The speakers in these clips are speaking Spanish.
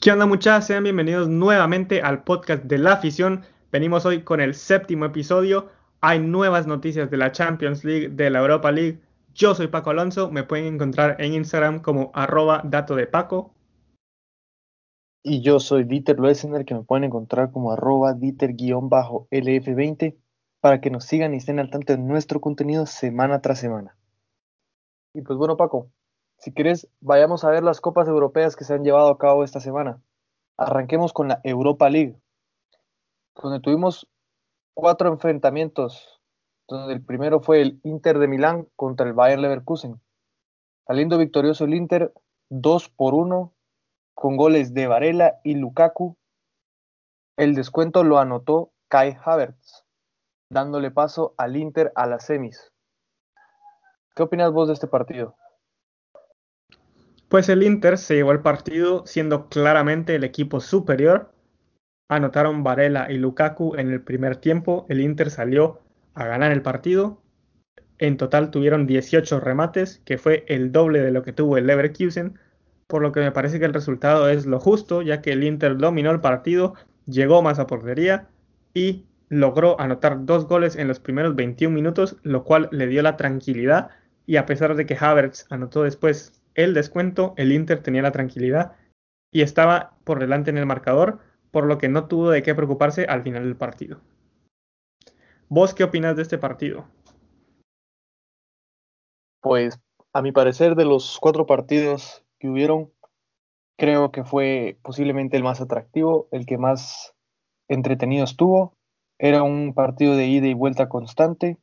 ¿Qué onda muchachos? Sean bienvenidos nuevamente al podcast de la afición. Venimos hoy con el séptimo episodio. Hay nuevas noticias de la Champions League, de la Europa League. Yo soy Paco Alonso, me pueden encontrar en Instagram como arroba dato de Paco. Y yo soy Dieter Loesener, que me pueden encontrar como arroba Dieter-LF20 para que nos sigan y estén al tanto de nuestro contenido semana tras semana. Y pues bueno, Paco, si quieres, vayamos a ver las copas europeas que se han llevado a cabo esta semana. Arranquemos con la Europa League, donde tuvimos cuatro enfrentamientos, donde el primero fue el Inter de Milán contra el Bayern Leverkusen. Saliendo victorioso el Inter 2 por 1 con goles de Varela y Lukaku. El descuento lo anotó Kai Havertz, dándole paso al Inter a las semis. ¿Qué opinas vos de este partido? Pues el Inter se llevó el partido siendo claramente el equipo superior. Anotaron Varela y Lukaku en el primer tiempo. El Inter salió a ganar el partido. En total tuvieron 18 remates, que fue el doble de lo que tuvo el Leverkusen, por lo que me parece que el resultado es lo justo, ya que el Inter dominó el partido, llegó más a portería y logró anotar dos goles en los primeros 21 minutos, lo cual le dio la tranquilidad y a pesar de que Havertz anotó después el descuento, el Inter tenía la tranquilidad y estaba por delante en el marcador, por lo que no tuvo de qué preocuparse al final del partido. ¿Vos qué opinas de este partido? Pues a mi parecer de los cuatro partidos que hubieron, creo que fue posiblemente el más atractivo, el que más entretenido estuvo. Era un partido de ida y vuelta constante,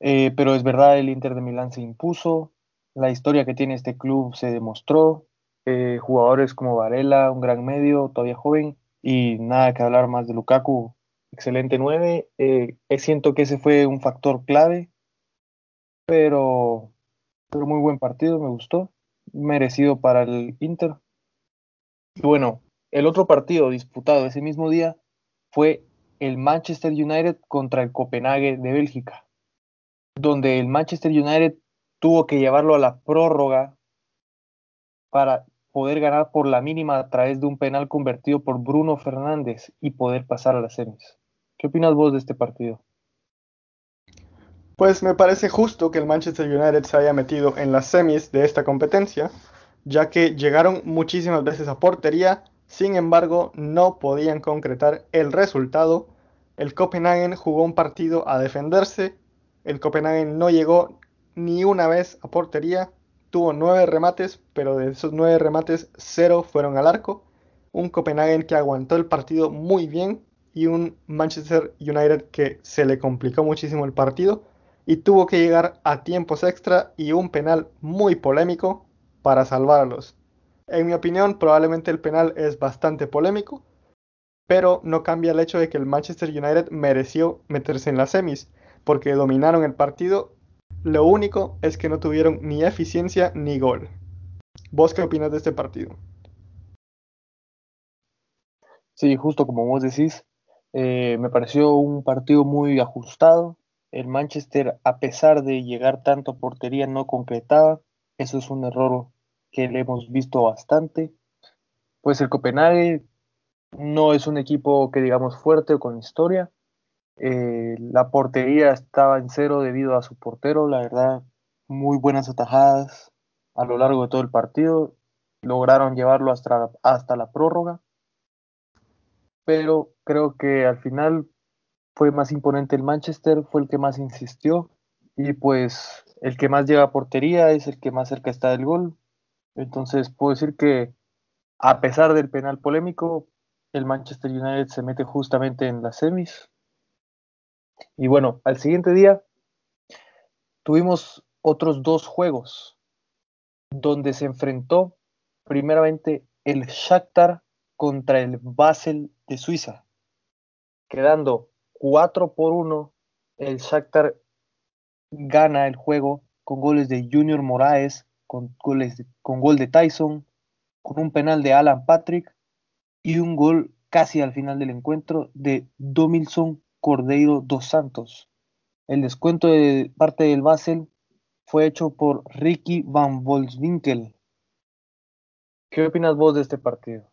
eh, pero es verdad, el Inter de Milán se impuso, la historia que tiene este club se demostró. Eh, jugadores como Varela, un gran medio, todavía joven, y nada que hablar más de Lukaku, excelente 9. Eh, siento que ese fue un factor clave, pero, pero muy buen partido, me gustó, merecido para el Inter. Y bueno, el otro partido disputado ese mismo día fue el Manchester United contra el Copenhague de Bélgica, donde el Manchester United tuvo que llevarlo a la prórroga para poder ganar por la mínima a través de un penal convertido por Bruno Fernández y poder pasar a las semis. ¿Qué opinas vos de este partido? Pues me parece justo que el Manchester United se haya metido en las semis de esta competencia, ya que llegaron muchísimas veces a portería, sin embargo no podían concretar el resultado. El Copenhagen jugó un partido a defenderse, el Copenhagen no llegó ni una vez a portería. Tuvo nueve remates, pero de esos nueve remates, cero fueron al arco. Un Copenhagen que aguantó el partido muy bien y un Manchester United que se le complicó muchísimo el partido y tuvo que llegar a tiempos extra y un penal muy polémico para salvarlos. En mi opinión, probablemente el penal es bastante polémico, pero no cambia el hecho de que el Manchester United mereció meterse en las semis, porque dominaron el partido lo único es que no tuvieron ni eficiencia ni gol. ¿Vos qué opinas de este partido? Sí, justo como vos decís, eh, me pareció un partido muy ajustado. El Manchester, a pesar de llegar tanto a portería, no concretaba. Eso es un error que le hemos visto bastante. Pues el Copenhague no es un equipo que digamos fuerte o con historia, eh, la portería estaba en cero debido a su portero, la verdad, muy buenas atajadas a lo largo de todo el partido. Lograron llevarlo hasta, hasta la prórroga, pero creo que al final fue más imponente el Manchester, fue el que más insistió y pues el que más llega a portería es el que más cerca está del gol. Entonces puedo decir que a pesar del penal polémico, el Manchester United se mete justamente en las semis y bueno, al siguiente día tuvimos otros dos juegos donde se enfrentó primeramente el Shakhtar contra el Basel de Suiza, quedando 4 por 1. El Shakhtar gana el juego con goles de Junior Moraes, con, goles con gol de Tyson, con un penal de Alan Patrick y un gol casi al final del encuentro de Domilson Cordeiro dos Santos. El descuento de parte del Basel fue hecho por Ricky Van Volswinkel. ¿Qué opinas vos de este partido?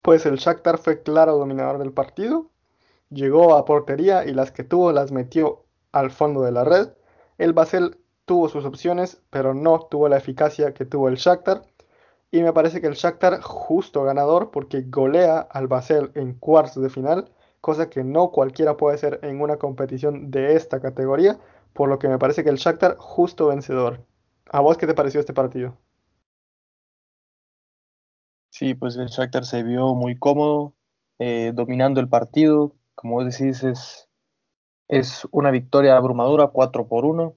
Pues el Shakhtar fue claro dominador del partido, llegó a portería y las que tuvo las metió al fondo de la red. El Basel tuvo sus opciones, pero no tuvo la eficacia que tuvo el Shakhtar. Y me parece que el Shakhtar justo ganador porque golea al Basel en cuartos de final, cosa que no cualquiera puede hacer en una competición de esta categoría, por lo que me parece que el Shakhtar justo vencedor. ¿A vos qué te pareció este partido? Sí, pues el Shakhtar se vio muy cómodo, eh, dominando el partido. Como decís, es, es una victoria abrumadora, 4 por 1.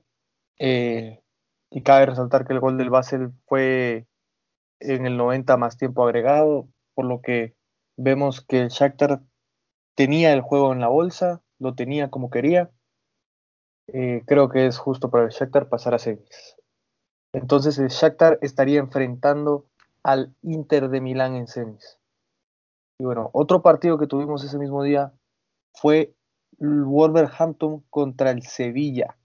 Eh, y cabe resaltar que el gol del Basel fue en el 90 más tiempo agregado, por lo que vemos que el Shakhtar tenía el juego en la bolsa, lo tenía como quería. Eh, creo que es justo para el Shakhtar pasar a semis. Entonces el Shakhtar estaría enfrentando al Inter de Milán en semis. Y bueno, otro partido que tuvimos ese mismo día fue el Wolverhampton contra el Sevilla,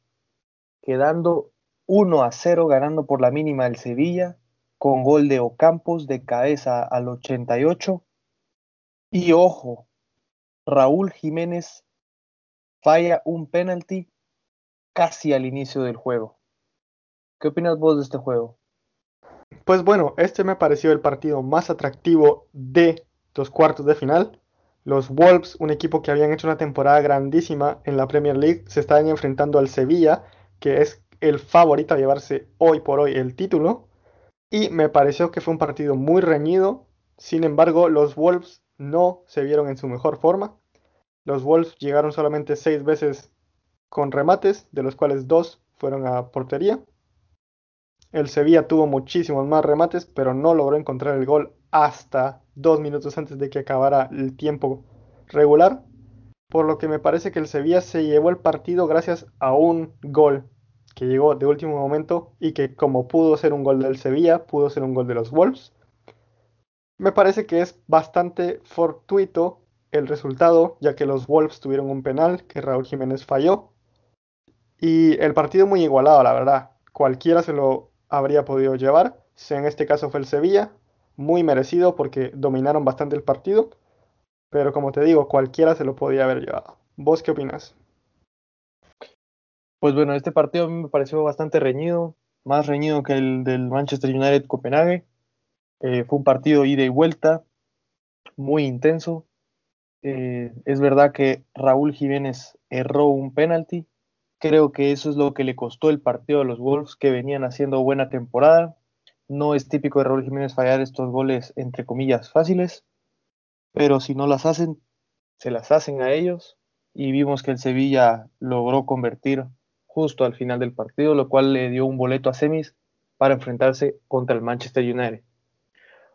quedando 1 a 0 ganando por la mínima el Sevilla con gol de Ocampos de cabeza al 88. Y ojo, Raúl Jiménez falla un penalti casi al inicio del juego. ¿Qué opinas vos de este juego? Pues bueno, este me pareció el partido más atractivo de los cuartos de final. Los Wolves, un equipo que habían hecho una temporada grandísima en la Premier League, se estaban enfrentando al Sevilla, que es el favorito a llevarse hoy por hoy el título. Y me pareció que fue un partido muy reñido. Sin embargo, los Wolves no se vieron en su mejor forma. Los Wolves llegaron solamente seis veces con remates, de los cuales dos fueron a portería. El Sevilla tuvo muchísimos más remates, pero no logró encontrar el gol hasta dos minutos antes de que acabara el tiempo regular. Por lo que me parece que el Sevilla se llevó el partido gracias a un gol que llegó de último momento y que como pudo ser un gol del Sevilla, pudo ser un gol de los Wolves. Me parece que es bastante fortuito el resultado, ya que los Wolves tuvieron un penal que Raúl Jiménez falló. Y el partido muy igualado, la verdad. Cualquiera se lo habría podido llevar. En este caso fue el Sevilla, muy merecido porque dominaron bastante el partido. Pero como te digo, cualquiera se lo podía haber llevado. ¿Vos qué opinas? Pues bueno, este partido a mí me pareció bastante reñido, más reñido que el del Manchester United Copenhague. Eh, fue un partido ida y vuelta, muy intenso. Eh, es verdad que Raúl Jiménez erró un penalti, Creo que eso es lo que le costó el partido a los Wolves que venían haciendo buena temporada. No es típico de Raúl Jiménez fallar estos goles entre comillas fáciles, pero si no las hacen, se las hacen a ellos. Y vimos que el Sevilla logró convertir justo al final del partido, lo cual le dio un boleto a semis para enfrentarse contra el Manchester United.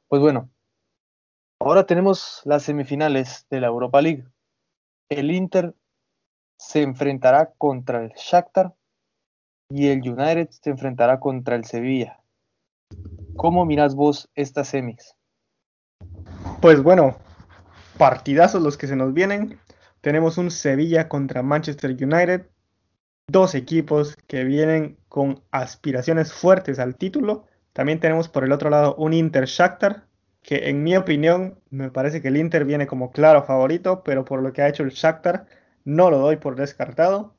Pues bueno, ahora tenemos las semifinales de la Europa League. El Inter se enfrentará contra el Shakhtar y el United se enfrentará contra el Sevilla. ¿Cómo miras vos estas semis? Pues bueno, partidazos los que se nos vienen. Tenemos un Sevilla contra Manchester United, dos equipos que vienen con aspiraciones fuertes al título. También tenemos por el otro lado un Inter Shakhtar, que en mi opinión me parece que el Inter viene como claro favorito, pero por lo que ha hecho el Shakhtar no lo doy por descartado.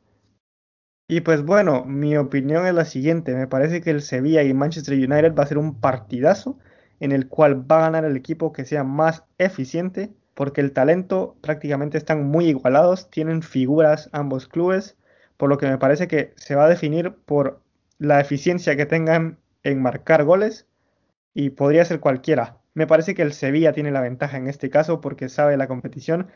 Y pues bueno, mi opinión es la siguiente. Me parece que el Sevilla y Manchester United va a ser un partidazo en el cual va a ganar el equipo que sea más eficiente, porque el talento prácticamente están muy igualados, tienen figuras ambos clubes, por lo que me parece que se va a definir por la eficiencia que tengan en marcar goles y podría ser cualquiera. Me parece que el Sevilla tiene la ventaja en este caso porque sabe la competición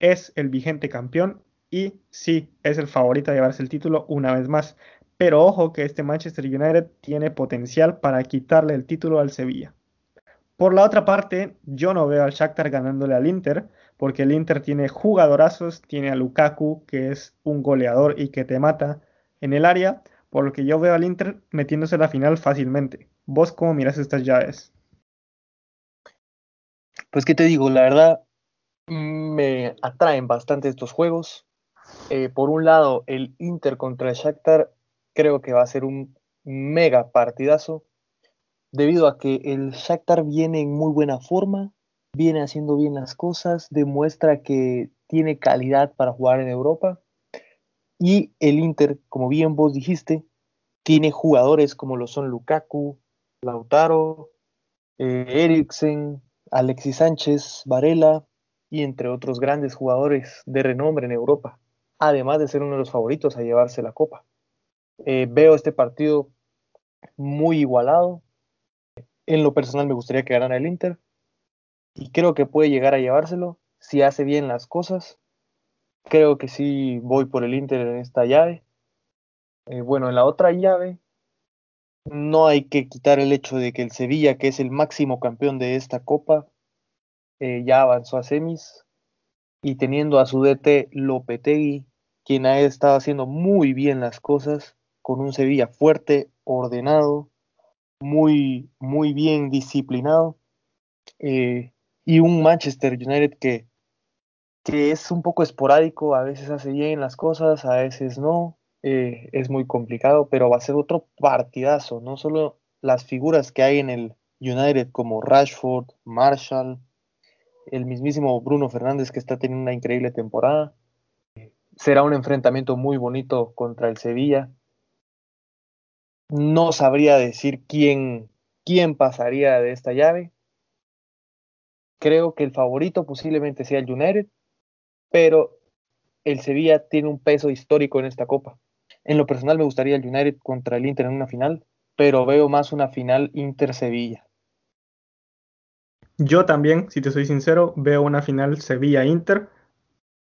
es el vigente campeón y sí, es el favorito a llevarse el título una vez más. Pero ojo que este Manchester United tiene potencial para quitarle el título al Sevilla. Por la otra parte, yo no veo al Shakhtar ganándole al Inter, porque el Inter tiene jugadorazos, tiene a Lukaku, que es un goleador y que te mata en el área, por lo que yo veo al Inter metiéndose a la final fácilmente. ¿Vos cómo miras estas llaves? Pues qué te digo, la verdad, me atraen bastante estos juegos. Eh, por un lado, el Inter contra el Shakhtar creo que va a ser un mega partidazo, debido a que el Shakhtar viene en muy buena forma, viene haciendo bien las cosas, demuestra que tiene calidad para jugar en Europa. Y el Inter, como bien vos dijiste, tiene jugadores como lo son Lukaku, Lautaro, eh, Eriksen, Alexis Sánchez, Varela y entre otros grandes jugadores de renombre en Europa, además de ser uno de los favoritos a llevarse la copa. Eh, veo este partido muy igualado. En lo personal me gustaría que ganara el Inter y creo que puede llegar a llevárselo si hace bien las cosas. Creo que sí voy por el Inter en esta llave. Eh, bueno, en la otra llave no hay que quitar el hecho de que el Sevilla, que es el máximo campeón de esta copa, eh, ya avanzó a semis y teniendo a su DT Lopetegui, quien ha estado haciendo muy bien las cosas, con un Sevilla fuerte, ordenado, muy, muy bien disciplinado, eh, y un Manchester United que, que es un poco esporádico, a veces hace bien las cosas, a veces no, eh, es muy complicado, pero va a ser otro partidazo, no solo las figuras que hay en el United como Rashford, Marshall, el mismísimo Bruno Fernández que está teniendo una increíble temporada. Será un enfrentamiento muy bonito contra el Sevilla. No sabría decir quién, quién pasaría de esta llave. Creo que el favorito posiblemente sea el United, pero el Sevilla tiene un peso histórico en esta copa. En lo personal me gustaría el United contra el Inter en una final, pero veo más una final Inter-Sevilla. Yo también, si te soy sincero, veo una final Sevilla-Inter,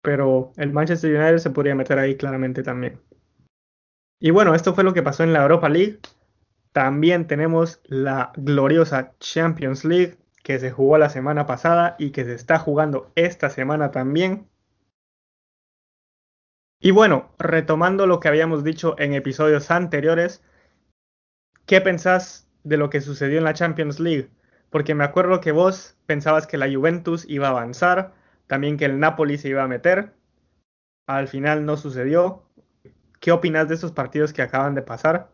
pero el Manchester United se podría meter ahí claramente también. Y bueno, esto fue lo que pasó en la Europa League. También tenemos la gloriosa Champions League que se jugó la semana pasada y que se está jugando esta semana también. Y bueno, retomando lo que habíamos dicho en episodios anteriores, ¿qué pensás de lo que sucedió en la Champions League? Porque me acuerdo que vos pensabas que la Juventus iba a avanzar, también que el Napoli se iba a meter. Al final no sucedió. ¿Qué opinas de esos partidos que acaban de pasar?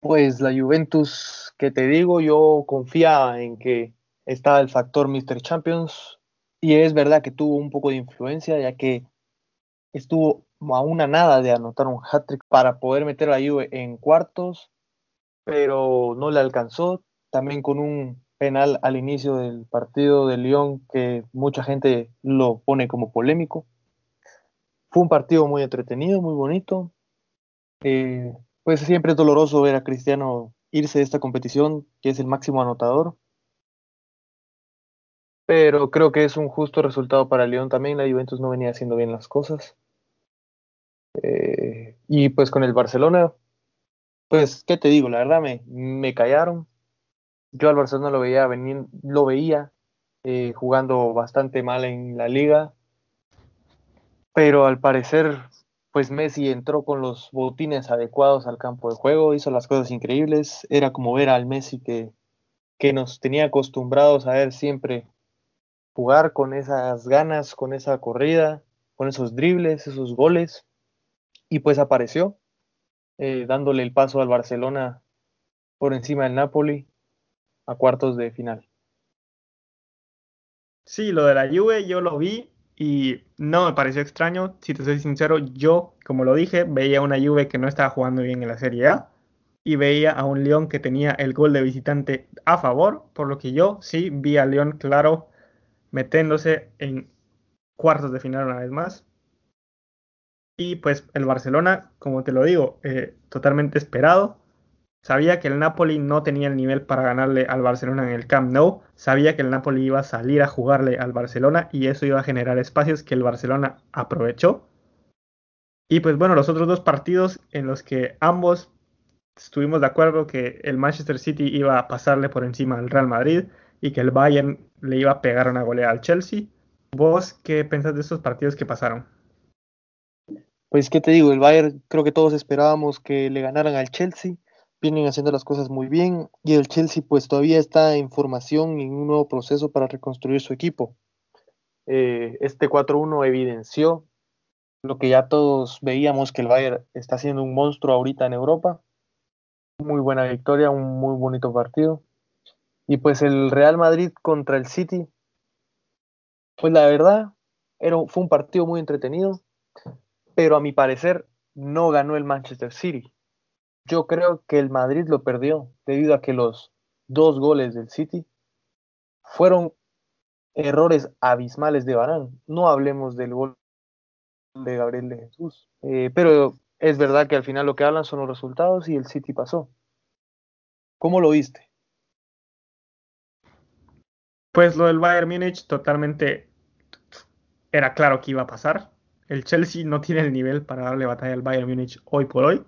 Pues la Juventus, que te digo, yo confiaba en que estaba el factor Mr. Champions y es verdad que tuvo un poco de influencia, ya que estuvo a una nada de anotar un hat-trick para poder meter a Juve en cuartos, pero no le alcanzó. También con un penal al inicio del partido de Lyon que mucha gente lo pone como polémico. Fue un partido muy entretenido, muy bonito. Eh, pues siempre es doloroso ver a Cristiano irse de esta competición, que es el máximo anotador. Pero creo que es un justo resultado para Lyon también. La Juventus no venía haciendo bien las cosas. Eh, y pues con el Barcelona, pues, ¿qué te digo? La verdad me, me callaron. Yo al Barcelona lo veía, venir, lo veía eh, jugando bastante mal en la liga, pero al parecer, pues Messi entró con los botines adecuados al campo de juego, hizo las cosas increíbles, era como ver al Messi que, que nos tenía acostumbrados a ver siempre jugar con esas ganas, con esa corrida, con esos dribles, esos goles y pues apareció, eh, dándole el paso al Barcelona por encima del Napoli a cuartos de final. Sí, lo de la Juve yo lo vi y no me pareció extraño. Si te soy sincero, yo, como lo dije, veía una Juve que no estaba jugando bien en la Serie A y veía a un León que tenía el gol de visitante a favor, por lo que yo sí vi a León claro metiéndose en cuartos de final una vez más. Y pues el Barcelona, como te lo digo, eh, totalmente esperado. Sabía que el Napoli no tenía el nivel para ganarle al Barcelona en el Camp Nou. Sabía que el Napoli iba a salir a jugarle al Barcelona y eso iba a generar espacios que el Barcelona aprovechó. Y pues bueno, los otros dos partidos en los que ambos estuvimos de acuerdo que el Manchester City iba a pasarle por encima al Real Madrid y que el Bayern le iba a pegar una goleada al Chelsea. ¿Vos qué pensás de esos partidos que pasaron? Pues, ¿qué te digo? El Bayern creo que todos esperábamos que le ganaran al Chelsea. Vienen haciendo las cosas muy bien y el Chelsea pues todavía está en formación y en un nuevo proceso para reconstruir su equipo. Eh, este 4-1 evidenció lo que ya todos veíamos que el Bayern está siendo un monstruo ahorita en Europa. Muy buena victoria, un muy bonito partido. Y pues el Real Madrid contra el City, pues la verdad, era, fue un partido muy entretenido, pero a mi parecer no ganó el Manchester City. Yo creo que el Madrid lo perdió debido a que los dos goles del City fueron errores abismales de Barán. No hablemos del gol de Gabriel de Jesús, eh, pero es verdad que al final lo que hablan son los resultados y el City pasó. ¿Cómo lo viste? Pues lo del Bayern Múnich totalmente era claro que iba a pasar. El Chelsea no tiene el nivel para darle batalla al Bayern Múnich hoy por hoy.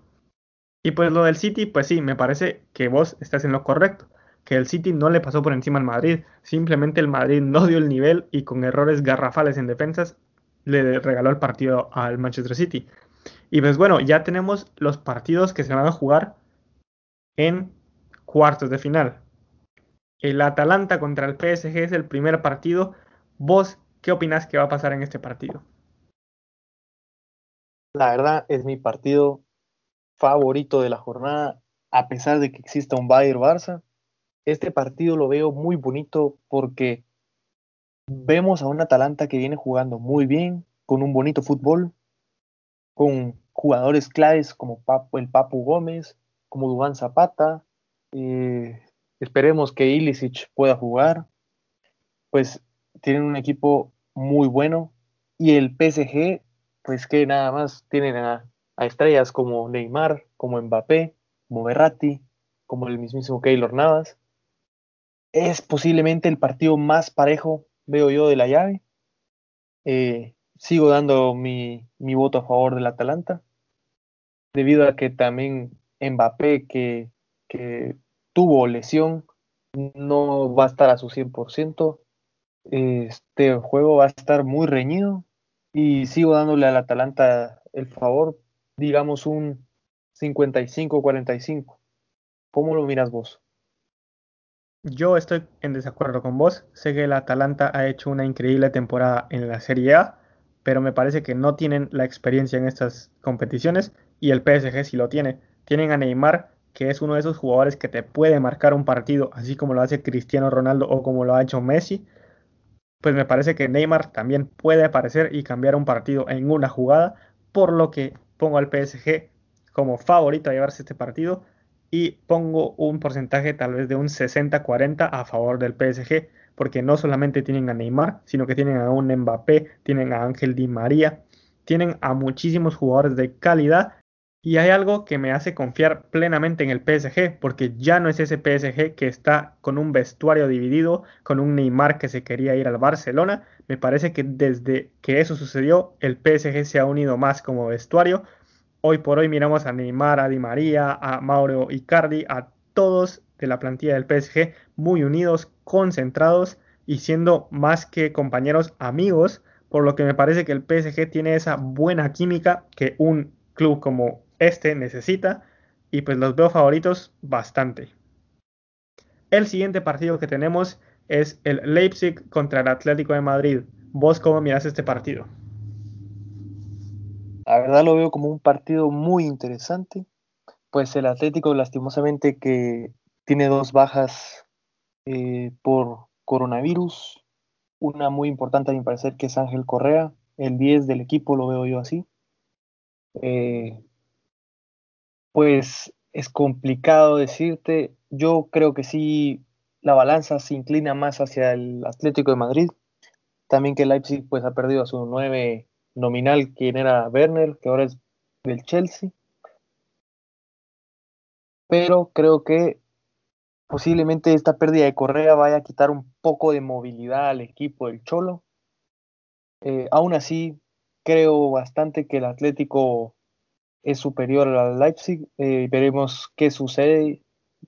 Y pues lo del City, pues sí, me parece que vos estás en lo correcto. Que el City no le pasó por encima al Madrid. Simplemente el Madrid no dio el nivel y con errores garrafales en defensas le regaló el partido al Manchester City. Y pues bueno, ya tenemos los partidos que se van a jugar en cuartos de final. El Atalanta contra el PSG es el primer partido. ¿Vos qué opinas que va a pasar en este partido? La verdad es mi partido favorito de la jornada, a pesar de que exista un Bayern Barça. Este partido lo veo muy bonito porque vemos a un Atalanta que viene jugando muy bien, con un bonito fútbol, con jugadores claves como el Papu Gómez, como Dubán Zapata, eh, Esperemos que Ilicic pueda jugar. Pues tienen un equipo muy bueno. Y el PSG, pues que nada más tienen a, estrellas como Neymar, como Mbappé, como Berratti, como el mismísimo Keylor Navas. Es posiblemente el partido más parejo, veo yo, de la llave. Eh, sigo dando mi, mi, voto a favor del Atalanta, debido a que también Mbappé, que, que tuvo lesión, no va a estar a su 100%. Este juego va a estar muy reñido y sigo dándole al Atalanta el favor, digamos un 55-45. ¿Cómo lo miras vos? Yo estoy en desacuerdo con vos. Sé que el Atalanta ha hecho una increíble temporada en la Serie A, pero me parece que no tienen la experiencia en estas competiciones y el PSG sí lo tiene. Tienen a Neymar, que es uno de esos jugadores que te puede marcar un partido, así como lo hace Cristiano Ronaldo o como lo ha hecho Messi, pues me parece que Neymar también puede aparecer y cambiar un partido en una jugada, por lo que pongo al PSG como favorito a llevarse este partido y pongo un porcentaje tal vez de un 60-40 a favor del PSG, porque no solamente tienen a Neymar, sino que tienen a un Mbappé, tienen a Ángel Di María, tienen a muchísimos jugadores de calidad y hay algo que me hace confiar plenamente en el PSG, porque ya no es ese PSG que está con un vestuario dividido, con un Neymar que se quería ir al Barcelona. Me parece que desde que eso sucedió, el PSG se ha unido más como vestuario. Hoy por hoy miramos a Neymar, a Di María, a Mauro Icardi, a todos de la plantilla del PSG muy unidos, concentrados y siendo más que compañeros amigos, por lo que me parece que el PSG tiene esa buena química que un club como este necesita y pues los veo favoritos bastante. El siguiente partido que tenemos es el Leipzig contra el Atlético de Madrid. ¿Vos cómo miras este partido? La verdad lo veo como un partido muy interesante, pues el Atlético lastimosamente que tiene dos bajas eh, por coronavirus, una muy importante a mi parecer que es Ángel Correa, el 10 del equipo lo veo yo así. Eh, pues es complicado decirte. Yo creo que sí, la balanza se inclina más hacia el Atlético de Madrid. También que Leipzig pues ha perdido a su nueve nominal, quien era Werner, que ahora es del Chelsea. Pero creo que posiblemente esta pérdida de Correa vaya a quitar un poco de movilidad al equipo del Cholo. Eh, aún así, creo bastante que el Atlético es superior al Leipzig. Eh, veremos qué sucede.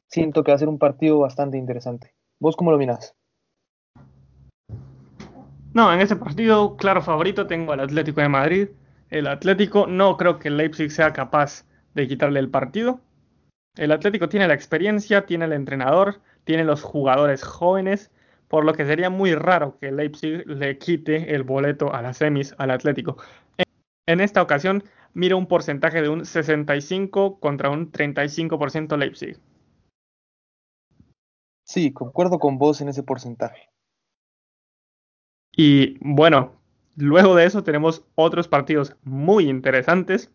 Siento que va a ser un partido bastante interesante. ¿Vos cómo lo miras? No, en este partido, claro favorito, tengo al Atlético de Madrid. El Atlético no creo que el Leipzig sea capaz de quitarle el partido. El Atlético tiene la experiencia, tiene el entrenador, tiene los jugadores jóvenes, por lo que sería muy raro que el Leipzig le quite el boleto a las semis al Atlético. En esta ocasión mira un porcentaje de un 65 contra un 35% Leipzig. Sí, concuerdo con vos en ese porcentaje. Y bueno, luego de eso tenemos otros partidos muy interesantes.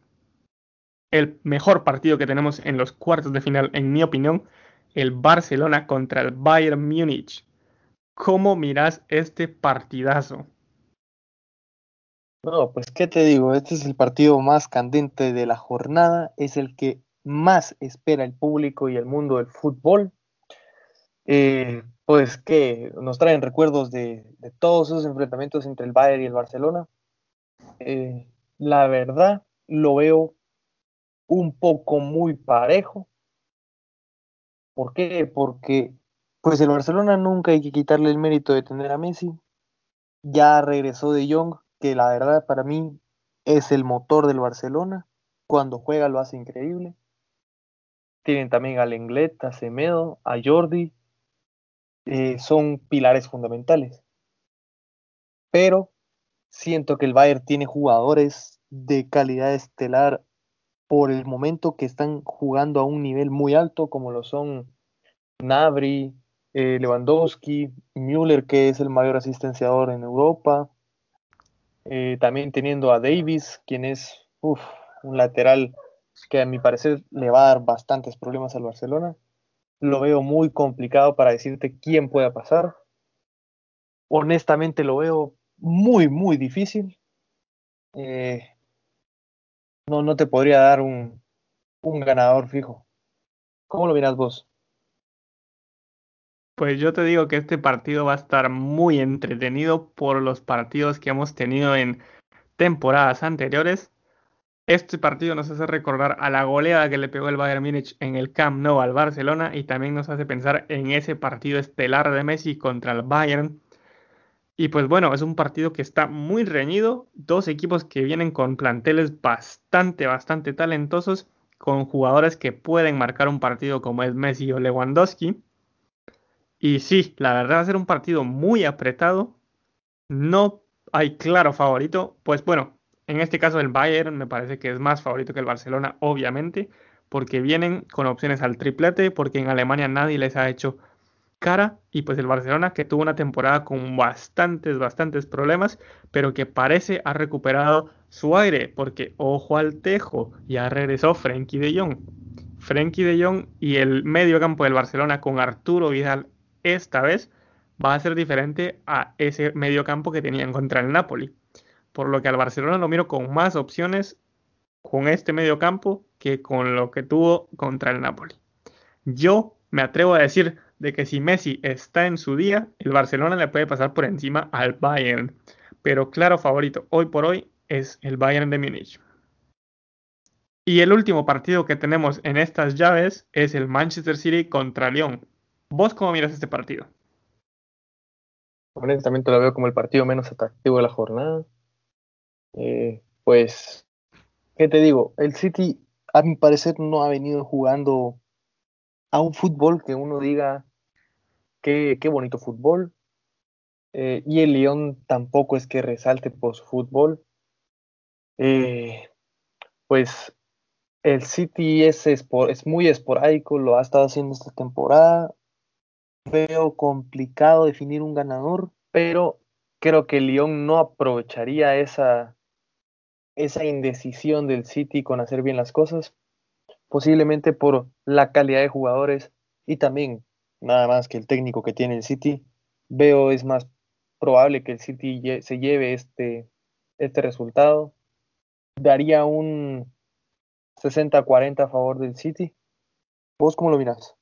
El mejor partido que tenemos en los cuartos de final, en mi opinión, el Barcelona contra el Bayern Múnich. ¿Cómo miras este partidazo? No, pues qué te digo, este es el partido más candente de la jornada, es el que más espera el público y el mundo del fútbol. Eh, pues que nos traen recuerdos de, todos esos enfrentamientos entre el Bayern y el Barcelona. Eh, la verdad, lo veo un poco muy parejo. ¿Por qué? Porque pues el Barcelona nunca hay que quitarle el mérito de tener a Messi. Ya regresó de Jong, que la verdad para mí es el motor del Barcelona. Cuando juega lo hace increíble. Tienen también a Lenglet, a Semedo, a Jordi. Eh, son pilares fundamentales. Pero siento que el Bayern tiene jugadores de calidad estelar por el momento que están jugando a un nivel muy alto, como lo son Nabri, eh, Lewandowski, Müller, que es el mayor asistenciador en Europa, eh, también teniendo a Davis, quien es un lateral que a mi parecer le va a dar bastantes problemas al Barcelona. Lo veo muy complicado para decirte quién pueda pasar. Honestamente lo veo muy, muy difícil. Eh, no, no te podría dar un, un ganador fijo. ¿Cómo lo miras vos? Pues yo te digo que este partido va a estar muy entretenido por los partidos que hemos tenido en temporadas anteriores. Este partido nos hace recordar a la goleada que le pegó el Bayern Múnich en el Camp Nou al Barcelona y también nos hace pensar en ese partido estelar de Messi contra el Bayern. Y pues bueno, es un partido que está muy reñido, dos equipos que vienen con planteles bastante, bastante talentosos, con jugadores que pueden marcar un partido como es Messi o Lewandowski. Y sí, la verdad va a ser un partido muy apretado. No hay claro favorito. Pues bueno, en este caso el Bayern me parece que es más favorito que el Barcelona, obviamente, porque vienen con opciones al triplete, porque en Alemania nadie les ha hecho cara y pues el Barcelona que tuvo una temporada con bastantes, bastantes problemas, pero que parece ha recuperado su aire, porque ojo al tejo, ya regresó Frenkie de Jong. Frenkie de Jong y el medio campo del Barcelona con Arturo Vidal esta vez va a ser diferente a ese medio campo que tenían contra el Napoli. Por lo que al Barcelona lo miro con más opciones con este medio campo que con lo que tuvo contra el Napoli. Yo me atrevo a decir de que si Messi está en su día, el Barcelona le puede pasar por encima al Bayern. Pero claro favorito hoy por hoy es el Bayern de Múnich. Y el último partido que tenemos en estas llaves es el Manchester City contra Lyon. ¿Vos cómo miras este partido? Honestamente lo veo como el partido menos atractivo de la jornada. Eh, pues, ¿qué te digo? El City, a mi parecer, no ha venido jugando a un fútbol que uno diga qué, qué bonito fútbol. Eh, y el Lyon tampoco es que resalte por su fútbol. Eh, pues el City es, es muy esporádico, lo ha estado haciendo esta temporada veo complicado definir un ganador, pero creo que Lyon no aprovecharía esa, esa indecisión del City con hacer bien las cosas, posiblemente por la calidad de jugadores y también nada más que el técnico que tiene el City. Veo es más probable que el City se lleve este, este resultado. Daría un 60-40 a favor del City. ¿Vos cómo lo miras?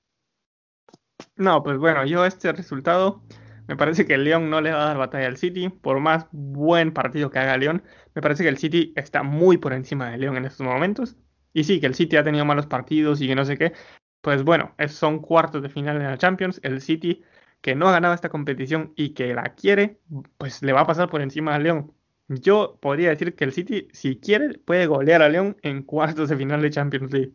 No, pues bueno, yo este resultado me parece que el León no le va a dar batalla al City, por más buen partido que haga León, me parece que el City está muy por encima de León en estos momentos. Y sí, que el City ha tenido malos partidos y que no sé qué. Pues bueno, son cuartos de final de la Champions. El City que no ha ganado esta competición y que la quiere, pues le va a pasar por encima al León. Yo podría decir que el City, si quiere, puede golear a León en cuartos de final de Champions League.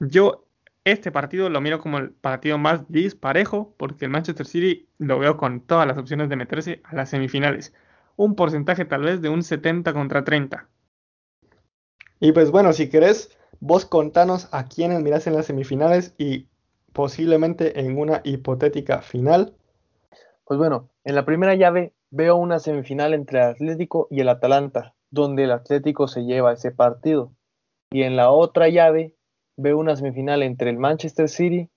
Yo este partido lo miro como el partido más disparejo porque el Manchester City lo veo con todas las opciones de meterse a las semifinales. Un porcentaje tal vez de un 70 contra 30. Y pues bueno, si querés, vos contanos a quiénes mirás en las semifinales y posiblemente en una hipotética final? Pues bueno, en la primera llave veo una semifinal entre el Atlético y el Atalanta, donde el Atlético se lleva ese partido. Y en la otra llave veo una semifinal entre el Manchester City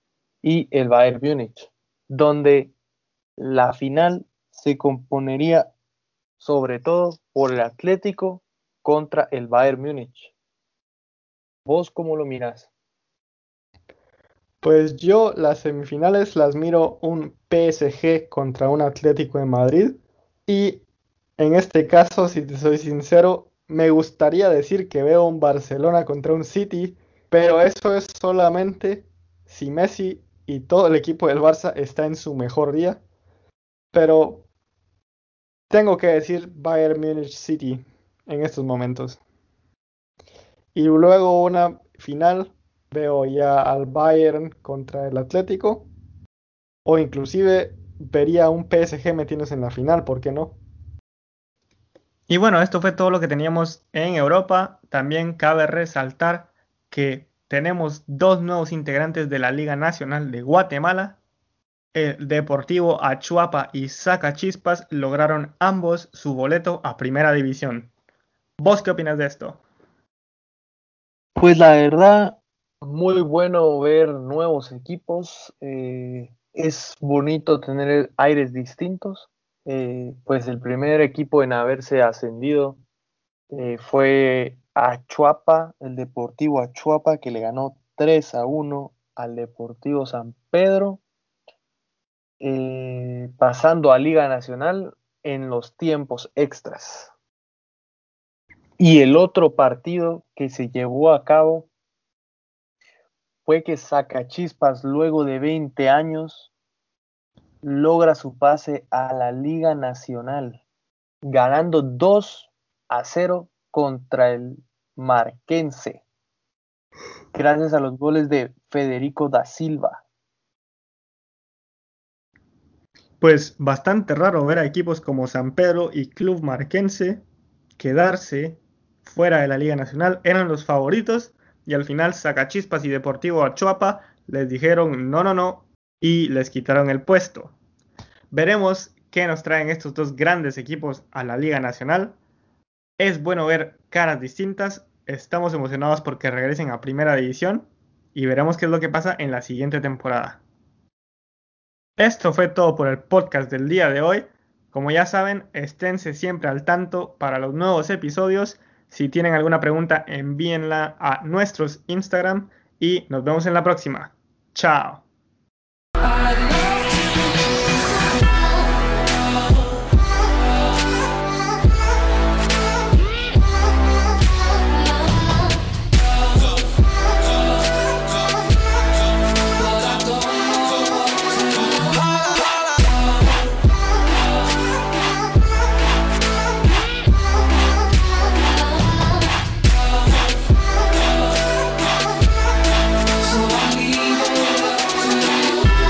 y el Bayern Múnich, donde la final se componería sobre todo por el Atlético contra el Bayern Múnich. ¿Vos cómo lo miras? Pues yo las semifinales las miro un PSG contra un Atlético de Madrid y en este caso, si te soy sincero, me gustaría decir que veo un Barcelona contra un City, pero eso es solamente si Messi y todo el equipo del Barça está en su mejor día. Pero tengo que decir Bayern Munich City en estos momentos. Y luego una final, veo ya al Bayern contra el Atlético. O inclusive vería un PSG metiéndose en la final, ¿por qué no? Y bueno, esto fue todo lo que teníamos en Europa. También cabe resaltar que tenemos dos nuevos integrantes de la Liga Nacional de Guatemala. El Deportivo Achuapa y Chispas lograron ambos su boleto a Primera División. ¿Vos qué opinas de esto? Pues la verdad, muy bueno ver nuevos equipos. Eh, es bonito tener aires distintos. Eh, pues el primer equipo en haberse ascendido eh, fue Achuapa, el Deportivo Achuapa, que le ganó 3 a 1 al Deportivo San Pedro, eh, pasando a Liga Nacional en los tiempos extras. Y el otro partido que se llevó a cabo fue que Sacachispas, luego de 20 años, logra su pase a la Liga Nacional, ganando 2 a 0 contra el Marquense, gracias a los goles de Federico da Silva. Pues bastante raro ver a equipos como San Pedro y Club Marquense quedarse fuera de la Liga Nacional. Eran los favoritos y al final Sacachispas y Deportivo Achuapa les dijeron no, no, no y les quitaron el puesto. Veremos qué nos traen estos dos grandes equipos a la Liga Nacional. Es bueno ver caras distintas. Estamos emocionados porque regresen a Primera División y veremos qué es lo que pasa en la siguiente temporada. Esto fue todo por el podcast del día de hoy. Como ya saben, esténse siempre al tanto para los nuevos episodios. Si tienen alguna pregunta, envíenla a nuestros Instagram y nos vemos en la próxima. Chao.